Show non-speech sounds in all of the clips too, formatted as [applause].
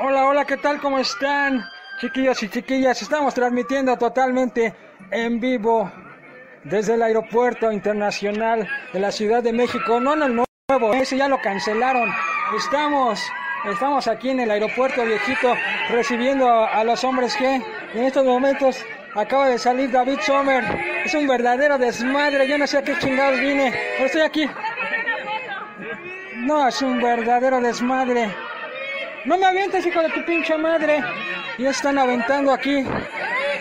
Hola, hola, ¿qué tal? ¿Cómo están? Chiquillos y chiquillas, estamos transmitiendo totalmente en vivo desde el aeropuerto internacional de la Ciudad de México. No en el nuevo, ese ya lo cancelaron. Estamos, estamos aquí en el aeropuerto viejito recibiendo a, a los hombres que en estos momentos acaba de salir David Sommer. Es un verdadero desmadre, yo no sé a qué chingados vine, pero estoy aquí. No, es un verdadero desmadre. No me avientes, hijo de tu pinche madre. Ya están aventando aquí.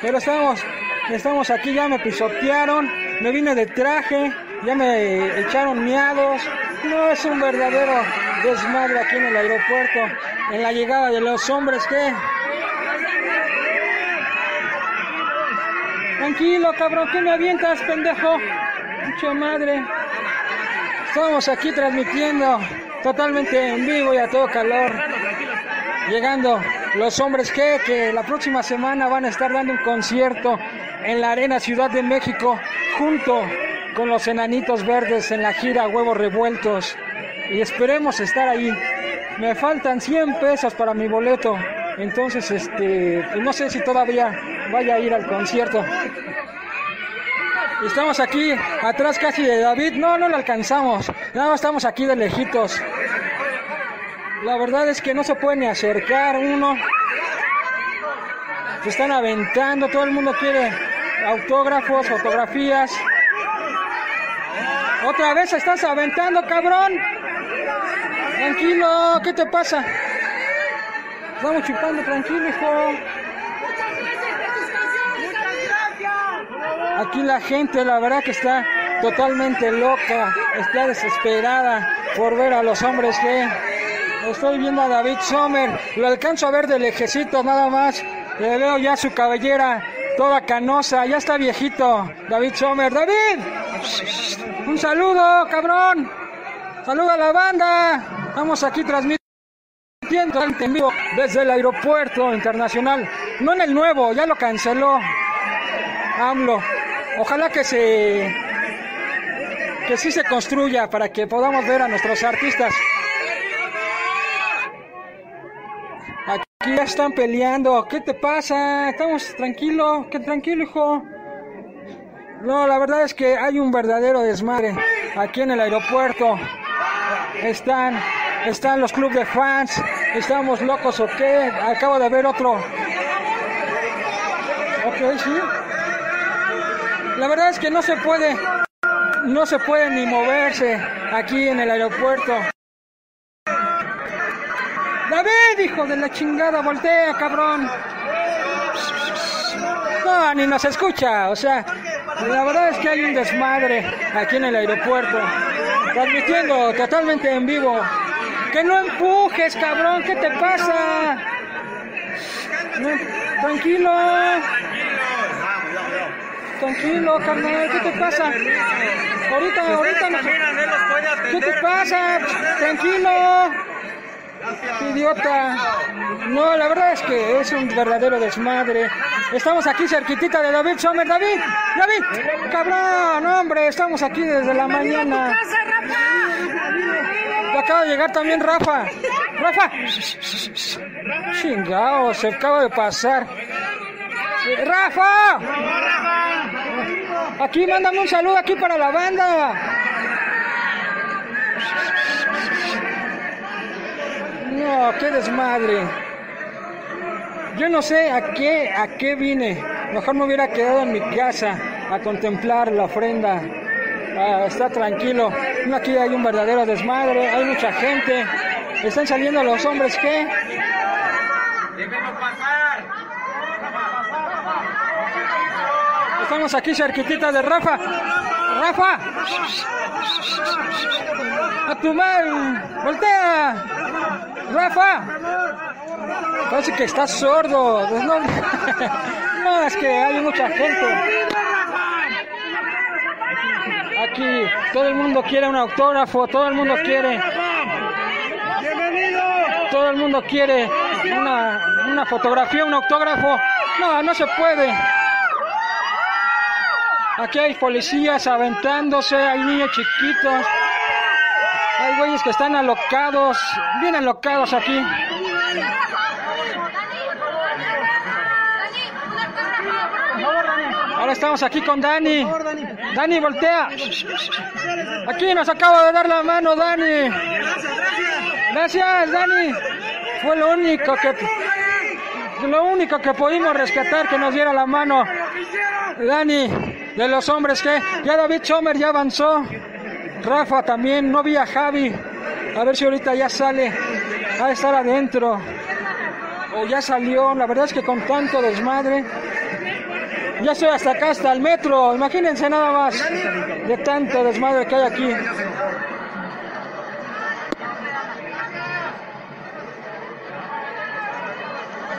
Pero estamos, estamos aquí, ya me pisotearon. Me vine de traje, ya me echaron miados. No, es un verdadero desmadre aquí en el aeropuerto. En la llegada de los hombres que... Tranquilo, cabrón, ¿qué me avientas, pendejo? Pinche madre. Estamos aquí transmitiendo totalmente en vivo y a todo calor. Llegando los hombres que, la próxima semana van a estar dando un concierto en la Arena Ciudad de México junto con los enanitos verdes en la gira Huevos Revueltos. Y esperemos estar ahí. Me faltan 100 pesos para mi boleto. Entonces, este, pues no sé si todavía vaya a ir al concierto. Estamos aquí atrás casi de David. No, no lo alcanzamos. Nada estamos aquí de lejitos. La verdad es que no se puede ni acercar uno. Se están aventando, todo el mundo quiere autógrafos, fotografías. Otra vez estás aventando, cabrón. Tranquilo, ¿qué te pasa? Estamos chupando, tranquilo, hijo. Aquí la gente, la verdad que está totalmente loca, está desesperada por ver a los hombres que estoy viendo a David Sommer, lo alcanzo a ver de lejecito nada más, le veo ya su cabellera toda canosa, ya está viejito, David Sommer, David, un saludo, cabrón, saluda a la banda, estamos aquí transmitiendo en vivo desde el aeropuerto internacional, no en el nuevo, ya lo canceló AMLO. Ojalá que se que sí se construya para que podamos ver a nuestros artistas. Ya están peleando. ¿Qué te pasa? Estamos tranquilo, qué tranquilo, hijo. No, la verdad es que hay un verdadero desmadre aquí en el aeropuerto. Están están los clubes de fans. Estamos locos o qué? Acabo de ver otro. Ok, sí. La verdad es que no se puede, no se puede ni moverse aquí en el aeropuerto. David, hijo de la chingada, voltea, cabrón. No, ni nos escucha, o sea, la verdad es que hay un desmadre aquí en el aeropuerto. Transmitiendo totalmente en vivo. Que no empujes, cabrón, ¿qué te pasa? Tranquilo. Tranquilo, carnal, ¿qué te pasa? Ahorita, ahorita no. ¿Qué te pasa? Tranquilo. Idiota. No, la verdad es que es un verdadero desmadre. Estamos aquí cerquitita de David Sommer. David, David, cabrón, hombre, estamos aquí desde la mañana. Acaba de llegar también Rafa. Rafa. Chingao, se acaba de pasar. Rafa. Aquí, mándame un saludo aquí para la banda. No, qué desmadre. Yo no sé a qué, a qué vine. Mejor me hubiera quedado en mi casa a contemplar la ofrenda. Ah, está tranquilo. Aquí hay un verdadero desmadre, hay mucha gente. Están saliendo los hombres que. Estamos aquí cerquitita de Rafa. Rafa. A tu mal. Voltea. Rafa. Parece que estás sordo. No, [laughs] no, es que hay mucha gente. Aquí todo el mundo quiere un autógrafo, todo el mundo quiere. Todo el mundo quiere una fotografía, un autógrafo. No, no se puede. Aquí hay policías aventándose, hay niños chiquitos. Hay güeyes que están alocados, bien alocados aquí. Ahora estamos aquí con Dani. Dani, voltea. Aquí nos acaba de dar la mano, Dani. Gracias, Dani. Fue lo único que lo único que pudimos rescatar que nos diera la mano. Dani de los hombres que ya David Chomer ya avanzó. Rafa también, no vi a Javi. A ver si ahorita ya sale a estar adentro. O ya salió. La verdad es que con tanto desmadre. Ya estoy hasta acá, hasta el metro. Imagínense nada más de tanto desmadre que hay aquí.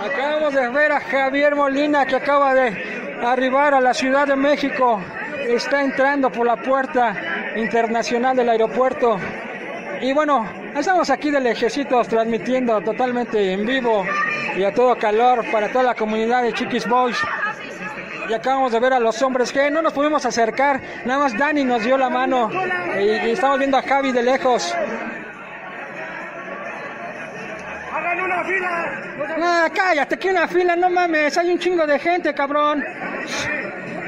Acabamos de ver a Javier Molina que acaba de arribar a la Ciudad de México. Está entrando por la puerta internacional del aeropuerto. Y bueno, estamos aquí del Ejército transmitiendo totalmente en vivo y a todo calor para toda la comunidad de Chiquis Boys. Y acabamos de ver a los hombres que no nos pudimos acercar, nada más Dani nos dio la mano y estamos viendo a Javi de lejos. ¡Hagan una fila! Ah, cállate, que una fila, no mames, hay un chingo de gente, cabrón.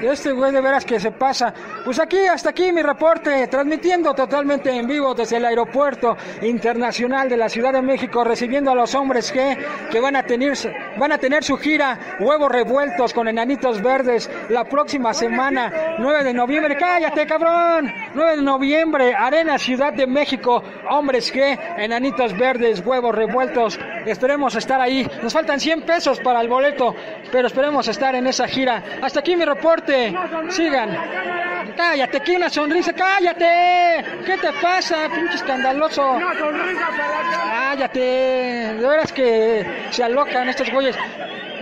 Este güey de veras que se pasa. Pues aquí, hasta aquí mi reporte, transmitiendo totalmente en vivo desde el aeropuerto internacional de la Ciudad de México, recibiendo a los hombres que, que van, a tener, van a tener su gira Huevos Revueltos con Enanitos Verdes la próxima semana, 9 de noviembre. Cállate, cabrón. 9 de noviembre, Arena Ciudad de México. Hombres que, Enanitos Verdes, Huevos Revueltos. Esperemos estar ahí. Nos faltan 100 pesos para el boleto, pero esperemos estar en esa gira. Hasta aquí mi reporte. Sigan. Cállate, que una sonrisa, cállate. ¿Qué te pasa, pinche escandaloso? ¡Una sonrisa para! Cállate. De veras que se alocan estos güeyes.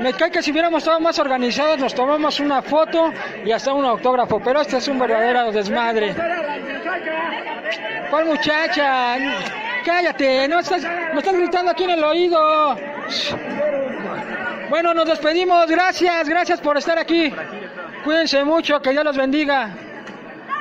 Me cae que si hubiéramos estado más organizados nos tomamos una foto y hasta un autógrafo, pero este es un verdadero desmadre. ¡Para la muchacha! ¿Cuál muchacha? Cállate, no estás, me estás gritando aquí en el oído. Bueno, nos despedimos. Gracias, gracias por estar aquí. Cuídense mucho, que Dios los bendiga.